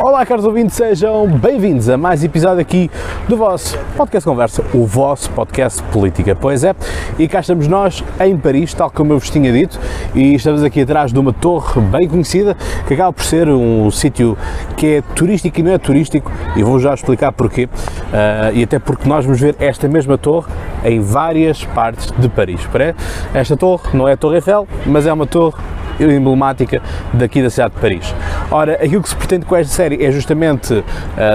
Olá, caros ouvintes, sejam bem-vindos a mais episódio aqui do vosso podcast Conversa, o vosso podcast Política. Pois é, e cá estamos nós em Paris, tal como eu vos tinha dito, e estamos aqui atrás de uma torre bem conhecida, que acaba por ser um sítio que é turístico e não é turístico, e vou já explicar porquê, uh, e até porque nós vamos ver esta mesma torre em várias partes de Paris. Esta torre não é a Torre Eiffel, mas é uma torre emblemática daqui da cidade de Paris. Ora, aquilo que se pretende com esta série é justamente uh,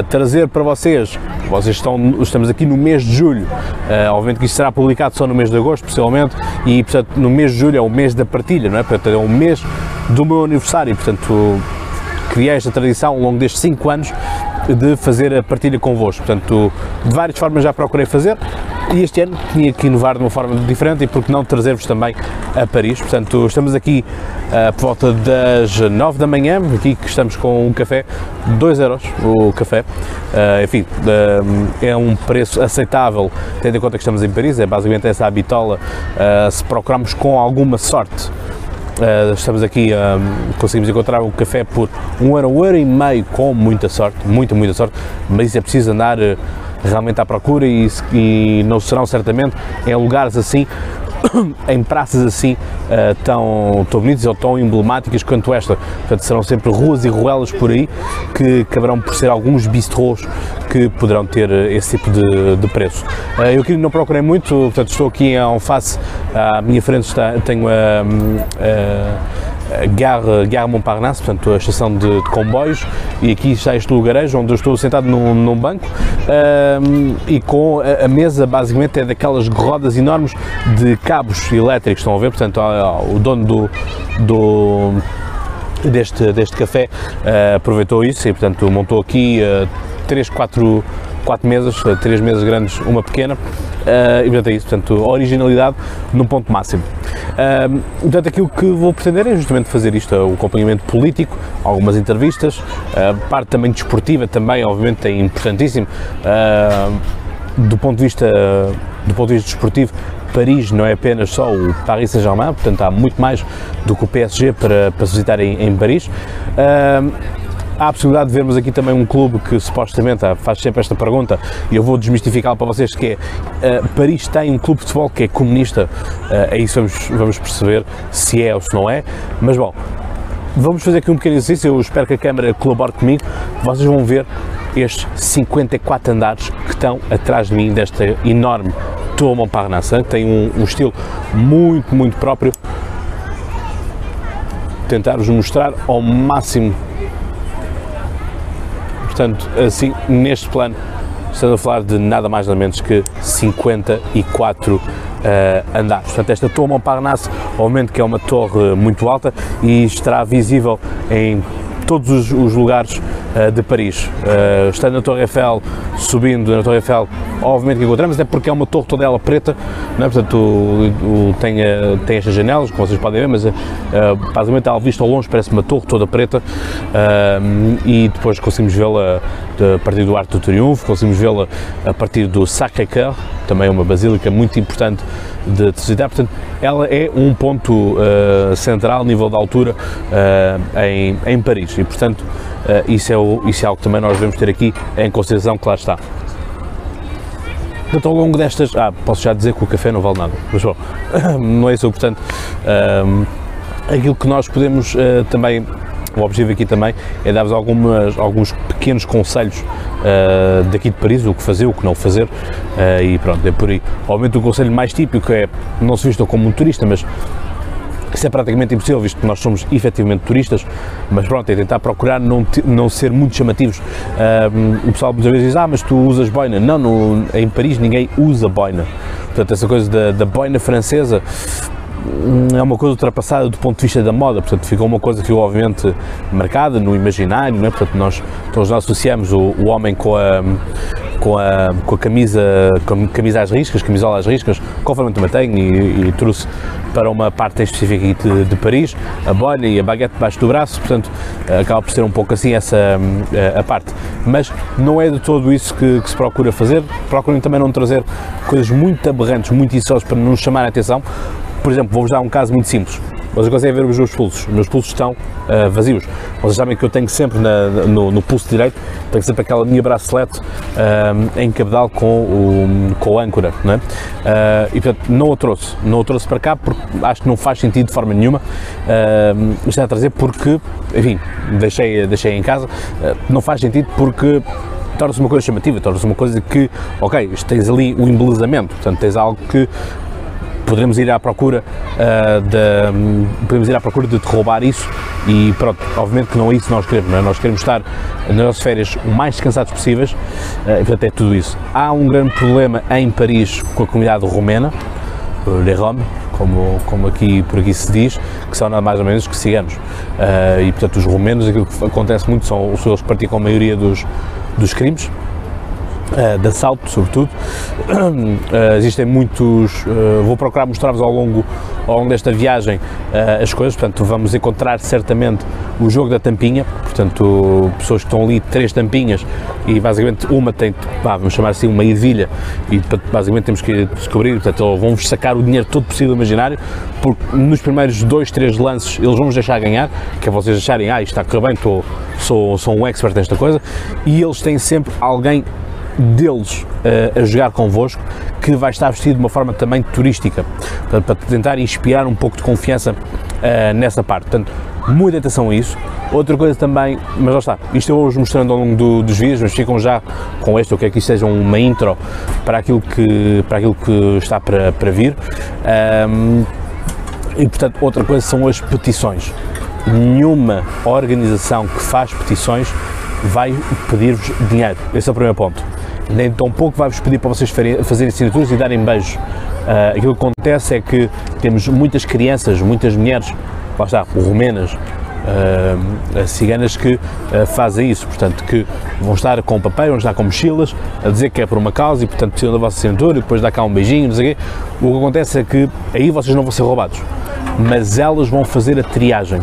trazer para vocês, vocês estão, estamos aqui no mês de julho, uh, obviamente que isto será publicado só no mês de agosto, possivelmente, e portanto no mês de julho é o mês da partilha, não é? Portanto, é o mês do meu aniversário, portanto criei esta tradição ao longo destes 5 anos de fazer a partilha convosco. Portanto, de várias formas já procurei fazer e este ano tinha que inovar de uma forma diferente e porque não trazer-vos também a Paris. Portanto, estamos aqui uh, por volta das 9 da manhã, aqui que estamos com um café, 2 euros o café. Uh, enfim, uh, é um preço aceitável, tendo em conta que estamos em Paris, é basicamente essa a bitola, se procurarmos com alguma sorte Uh, estamos aqui, uh, conseguimos encontrar o café por um euro, um euro e meio, com muita sorte, muita, muita sorte, mas é preciso andar uh, realmente à procura e, e não serão certamente em lugares assim em praças assim uh, tão, tão bonitas ou tão emblemáticas quanto esta. Portanto, serão sempre ruas e ruelas por aí que acabarão por ser alguns bistrôs que poderão ter eh, esse tipo de, de preço. Uh, eu aqui não procurei muito, portanto, estou aqui em face, à minha frente está, tenho a. Uh, Gare, Gare Montparnasse, portanto a estação de, de, comboios, e aqui está este lugarejo onde eu estou sentado num, num banco um, e com a, a, mesa basicamente é daquelas rodas enormes de cabos elétricos, estão a ver, portanto o dono do, do deste, deste café uh, aproveitou isso e portanto montou aqui uh, 3, 4 quatro mesas, três mesas grandes, uma pequena, uh, e portanto é isso, portanto, originalidade num ponto máximo. Uh, portanto, aquilo que vou pretender é justamente fazer isto, o acompanhamento político, algumas entrevistas, uh, parte também desportiva também, obviamente, é importantíssimo, uh, do ponto de vista do ponto de vista desportivo, Paris não é apenas só o Paris Saint-Germain, portanto há muito mais do que o PSG para, para se visitar em, em Paris. Uh, há a possibilidade de vermos aqui também um clube que supostamente faz sempre esta pergunta e eu vou desmistificá-lo para vocês que é uh, Paris tem um clube de futebol que é comunista, uh, isso vamos, vamos perceber se é ou se não é, mas bom, vamos fazer aqui um pequeno exercício, eu espero que a câmera colabore comigo, vocês vão ver estes 54 andares que estão atrás de mim desta enorme Tour Montparnasse, que tem um, um estilo muito, muito próprio. Tentar-vos mostrar ao máximo Portanto, assim, neste plano, estamos a falar de nada mais nada menos que 54 uh, andares. Portanto, esta Torre Montparnasse, obviamente que é uma torre muito alta e estará visível em todos os, os lugares uh, de Paris. Uh, estando na Torre Eiffel, subindo na Torre Eiffel, obviamente que encontramos, é porque é uma torre toda ela preta, não é? portanto o, o, tem, uh, tem estas janelas, como vocês podem ver, mas basicamente à vista ao longe parece uma torre toda preta e depois conseguimos vê-la a partir do Arco do Triunfo, conseguimos vê-la a partir do Sacré-Cœur, também uma basílica muito importante de, de portanto ela é um ponto uh, central, nível de altura uh, em, em Paris e portanto uh, isso, é o, isso é algo que também nós devemos ter aqui em consideração que lá está. Portanto, ao longo destas. Ah, posso já dizer que o café não vale nada, mas bom, não é isso, portanto, um, aquilo que nós podemos uh, também. O objetivo aqui também é dar-vos alguns pequenos conselhos uh, daqui de Paris, o que fazer, o que não fazer, uh, e pronto, é por aí. Obviamente, o conselho mais típico é não se vistam como um turista, mas isso é praticamente impossível, visto que nós somos efetivamente turistas, mas pronto, é tentar procurar não, não ser muito chamativos. Um, o pessoal muitas vezes diz, ah, mas tu usas boina. Não, no, em Paris ninguém usa boina. Portanto, essa coisa da, da boina francesa é uma coisa ultrapassada do ponto de vista da moda, portanto ficou uma coisa que obviamente marcada no imaginário, não é? portanto nós, todos nós associamos o, o homem com a, com a, com a camisa, com a camisa às riscas, camisola às riscas, conforme também tenho e, e trouxe para uma parte específica de, de, Paris, a bolha e a baguete debaixo do braço, portanto acaba por ser um pouco assim essa a, a parte. Mas não é de todo isso que, que, se procura fazer, procurem também não trazer coisas muito aberrantes, muito insólitas para nos chamar a atenção. Por exemplo, vou-vos dar um caso muito simples. vocês conseguem ver os meus pulsos. Os meus pulsos estão uh, vazios. Vocês sabem que eu tenho sempre na, no, no, pulso direito, tenho sempre aquela minha bracelete uh, em cabedal com o, com a âncora, não é? Uh, e portanto não o trouxe, não o trouxe para cá porque acho que não faz sentido de forma nenhuma. Uh, está a trazer porque, enfim, deixei, deixei em casa, não faz sentido porque torna-se uma coisa chamativa, torna-se uma coisa que, ok, tens ali o um embelezamento, portanto tens algo que poderemos ir à procura uh, de, podemos ir à procura de te roubar isso e pronto, obviamente que não é isso que nós queremos, é? nós queremos estar nas nossas férias o mais descansados possíveis uh, e portanto é tudo isso. Há um grande problema em Paris com a comunidade romena, Les Roms, como, como aqui, por aqui se diz, que são nada mais ou menos que ciganos. Uh, e portanto os romenos, aquilo que acontece muito são os que praticam a maioria dos, dos crimes, uh, de assalto, sobretudo. Uh, existem muitos, uh, vou procurar mostrar-vos ao longo, ao longo desta viagem as coisas, portanto, vamos encontrar certamente o jogo da tampinha, portanto, pessoas que estão ali, três tampinhas, e basicamente uma tem, pá, vamos chamar assim, uma ervilha, e basicamente temos que descobrir, portanto, vão-vos sacar o dinheiro todo possível imaginário, porque nos primeiros dois, três lances eles vão-vos deixar ganhar, que é vocês acharem, ah, isto está a correr bem, estou, sou, sou um expert nesta coisa, e eles têm sempre alguém deles uh, a jogar convosco que vai estar vestido de uma forma também turística, para, para tentar inspirar um pouco de confiança uh, nessa parte. Portanto, muita atenção a isso. Outra coisa também, mas lá está, isto eu vou-vos mostrando ao longo do, dos vídeos, mas ficam já com este, eu quero que isto seja uma intro para aquilo que, para aquilo que está para, para vir. Um, e portanto, outra coisa são as petições. Nenhuma organização que faz petições vai pedir-vos dinheiro. Esse é o primeiro ponto nem tão pouco vai-vos pedir para vocês fazerem assinaturas e darem beijos. Uh, aquilo que acontece é que temos muitas crianças, muitas mulheres, lá está, rumenas, uh, ciganas que uh, fazem isso, portanto, que vão estar com papel, vão estar com mochilas, a dizer que é por uma causa e, portanto, precisam da vossa assinatura e depois dá cá um beijinho, não sei o quê. O que acontece é que aí vocês não vão ser roubados, mas elas vão fazer a triagem.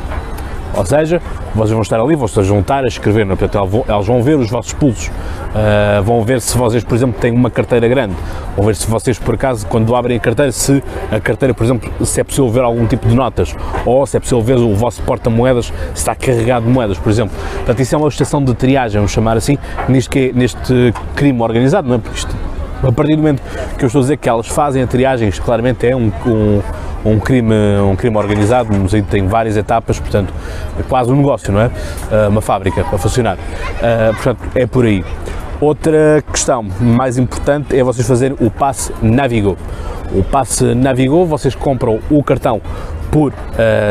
Ou seja, vocês vão estar ali, vão se juntar a escrever, não? É? portanto, elas vão ver os vossos pulsos, uh, vão ver se vocês, por exemplo, têm uma carteira grande, vão ver se vocês, por acaso, quando abrem a carteira, se a carteira, por exemplo, se é possível ver algum tipo de notas, ou se é possível ver o vosso porta-moedas, se está carregado de moedas, por exemplo. Portanto, isso é uma estação de triagem, vamos chamar assim, neste, neste crime organizado, não é? Porque isto, a partir do momento que eu estou a dizer que elas fazem a triagem, isto claramente é um, um um crime, um crime organizado, tem várias etapas, portanto, é quase um negócio, não é? Ah, uma fábrica a funcionar. Ah, portanto, é por aí. Outra questão mais importante é vocês fazerem o passe Navigo. O passe Navigo, vocês compram o cartão por uh,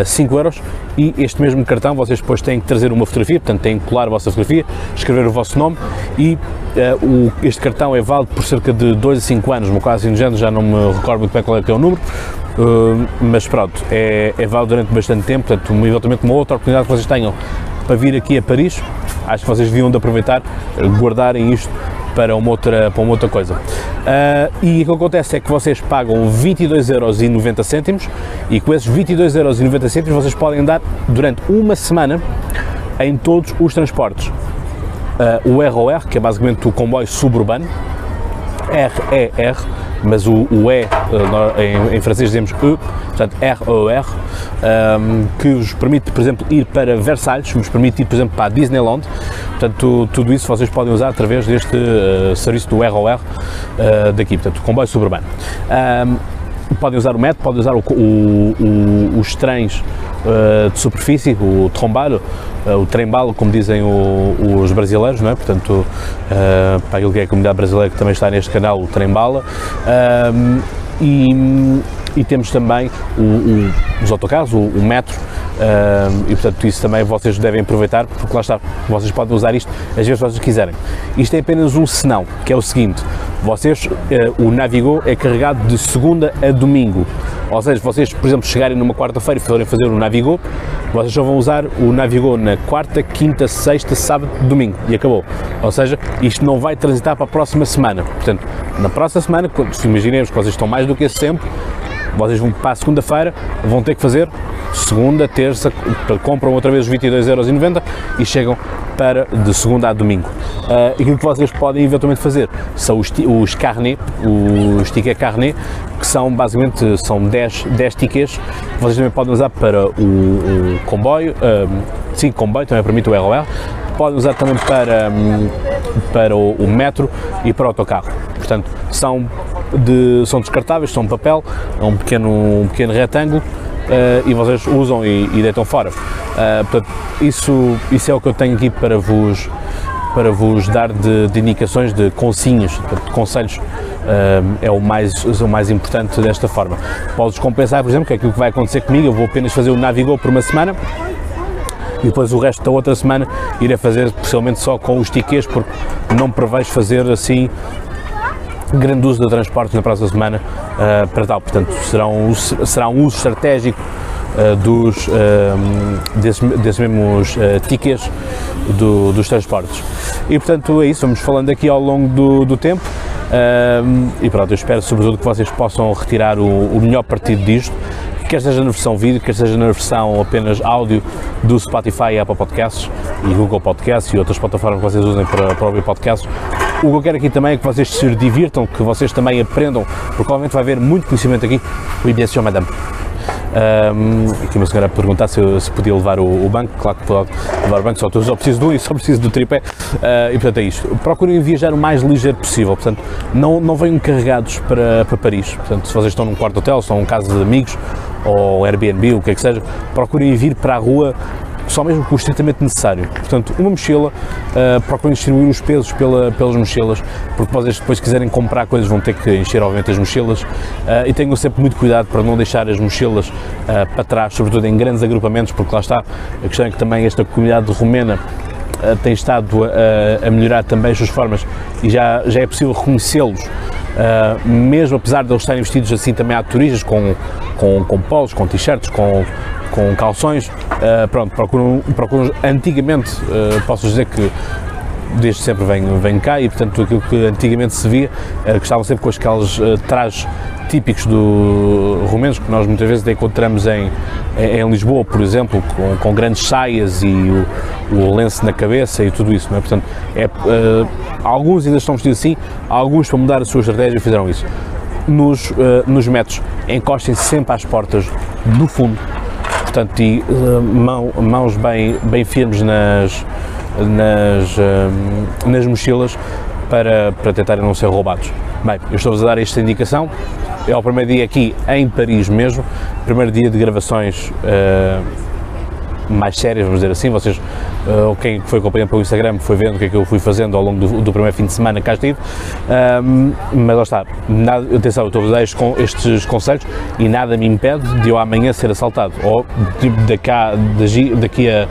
ah, 5 euros e este mesmo cartão vocês depois têm que trazer uma fotografia, portanto têm que colar a vossa fotografia, escrever o vosso nome e uh, o, este cartão é válido por cerca de 2 a 5 anos, no caso assim já não me recordo muito bem qual é que é o número, mas pronto, é, é válido durante bastante tempo, portanto, eventualmente uma outra oportunidade que vocês tenham para vir aqui a Paris, acho que vocês deviam de aproveitar, guardarem isto para uma outra, para uma outra coisa. Uh, e o que acontece é que vocês pagam 22,90€ e com esses 22,90€ vocês podem andar durante uma semana em todos os transportes. Uh, o ROR, que é basicamente o comboio suburbano, RER, mas o, o E, em, em, francês dizemos E, portanto ROR, um, que vos permite, por exemplo, ir para Versalhes, vos permite ir, por exemplo, para Disneyland, portanto tudo isso vocês podem usar através deste uh, serviço do ROR uh, daqui, portanto comboio suburbano. Um, podem usar o metro, podem usar o, o, o, os trens uh, de superfície, o trombalo, uh, o trem-balo, como dizem os brasileiros, não é? Portanto, uh, para aquilo que é a comunidade brasileira que também está neste canal, o trem-bala. e, e temos também os autocarros, o, metro, e portanto isso também vocês devem aproveitar porque lá está, vocês podem usar isto às vezes vocês quiserem. Isto é apenas um senão, que é o seguinte, vocês, uh, o Navigo é carregado de segunda a domingo, ou seja, vocês por exemplo chegarem numa quarta-feira e forem fazer o Navigo, vocês só vão usar o Navigo na quarta, quinta, sexta, sábado, domingo e acabou. Ou seja, isto não vai transitar para a próxima semana. Portanto, na próxima semana, se imaginemos que vocês estão mais do que esse tempo, vocês vão para a segunda-feira, vão ter que fazer segunda, terça, compram outra vez os 22,90€ e chegam para de segunda a domingo. Uh, aquilo que vocês podem eventualmente fazer são os, os carnet, os tickets carnet, que são basicamente são 10, 10 tickets que vocês também podem usar para o, o comboio, um, sim, comboio, também permite o ROR, podem usar também para, para o, o metro e para o autocarro. Portanto, são, de, são descartáveis, são papel, é um pequeno, um pequeno retângulo e vocês usam e, e deitam fora. Uh, portanto, isso, isso é o que eu tenho aqui para vos, para vos dar de, de indicações, de consignas, de conselhos, uh, é o mais, o mais importante desta forma. Podes compensar, por exemplo, que é aquilo que vai acontecer comigo, eu vou apenas fazer o Navigou por uma semana, e depois o resto da outra semana irei fazer possivelmente só com os tickets, porque não prevejo fazer assim grande uso de transportes na próxima semana uh, para tal. Portanto, será um, será um uso estratégico uh, dos, uh, desses, desses mesmos tickets do, dos transportes. E portanto é isso, vamos falando aqui ao longo do, do tempo. e pronto, eu espero sobretudo que vocês possam retirar o, o melhor partido disto quer seja na versão vídeo, quer seja na versão apenas áudio do Spotify e Apple Podcasts e Google Podcasts e outras plataformas que vocês usem para, para ouvir podcasts. O que eu quero aqui também é que vocês se divirtam, que vocês também aprendam, porque provavelmente vai haver muito conhecimento aqui. Oui, bien sûr, madame. Um, aqui uma senhora a perguntar se, se podia levar o, o, banco, claro que pode levar o banco, só, só preciso de um e só preciso do tripé, uh, e portanto é isto. Procurem viajar o mais ligeiro possível, portanto não, não venham carregados para, para Paris, portanto se vocês estão num quarto hotel, estão num casa de amigos, ou Airbnb, o que é que seja, procurem vir para a rua só mesmo com o estritamente necessário. Portanto, uma mochila, uh, procurem distribuir os pesos pela, pelas mochilas, porque vocês depois quiserem comprar coisas vão ter que encher obviamente as mochilas uh, e tenham sempre muito cuidado para não deixar as mochilas uh, para trás, sobretudo em grandes agrupamentos, porque lá está, a questão é que também esta comunidade romena uh, tem estado a, a, melhorar também as suas formas e já, já é possível reconhecê-los, uh, mesmo apesar de eles estarem vestidos assim também a turistas, com, com, com polos, com t-shirts, com, com calções, uh, pronto, procuram, procuram antigamente, uh, posso dizer que desde sempre vem, vem cá e portanto aquilo que antigamente se via, uh, que estavam sempre com aqueles uh, trajes típicos do romenos que nós muitas vezes encontramos em, em Lisboa, por exemplo, com, com grandes saias e o, o, lenço na cabeça e tudo isso, não é? Portanto, é, uh, alguns ainda estão vestidos assim, alguns para mudar a sua estratégia fizeram isso. Nos, uh, nos metros, encostem -se sempre às portas do fundo, portanto, e uh, mão, mãos bem, bem firmes nas, nas, nas mochilas para, para tentarem não ser roubados. Bem, eu estou-vos a dar esta indicação, é o primeiro dia aqui em Paris mesmo, primeiro dia de gravações uh, mais sérias, vamos dizer assim. Vocês, uh, quem foi acompanhando pelo Instagram, foi vendo o que é que eu fui fazendo ao longo do, do primeiro fim de semana que cá estive. Um, mas lá está, nada, atenção, eu estou a dar estes, estes, conselhos e nada me impede de eu amanhã ser assaltado ou tipo, daqui, daqui a,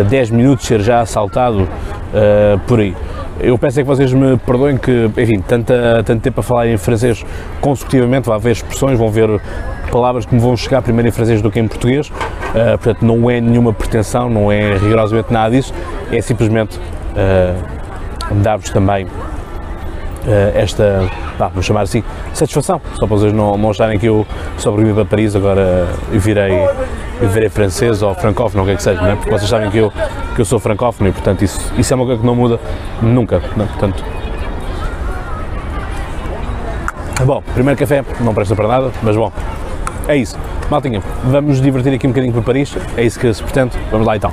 a 10 minutos ser já assaltado uh, por aí. Eu peço é que vocês me perdoem que, enfim, tanta, tanto tempo a falar em francês consecutivamente, vai haver expressões, vão ver palavras que me vão chegar primeiro em francês do que em português, uh, portanto não é nenhuma pretensão, não é rigorosamente nada disso, é simplesmente uh, dar-vos também uh, esta, vá, vamos chamar assim, satisfação, só para vocês não, não acharem que eu sobrevivi para Paris, agora virei virei francês ou francófono, o que é que seja, não é? porque vocês sabem que eu, que eu sou francófono e, portanto, isso, isso é uma coisa que não muda nunca, não é? portanto... Bom, primeiro café, não presta para nada, mas bom, é isso. Maltinha, vamos nos divertir aqui um bocadinho para Paris, é isso que se pretende, vamos lá então.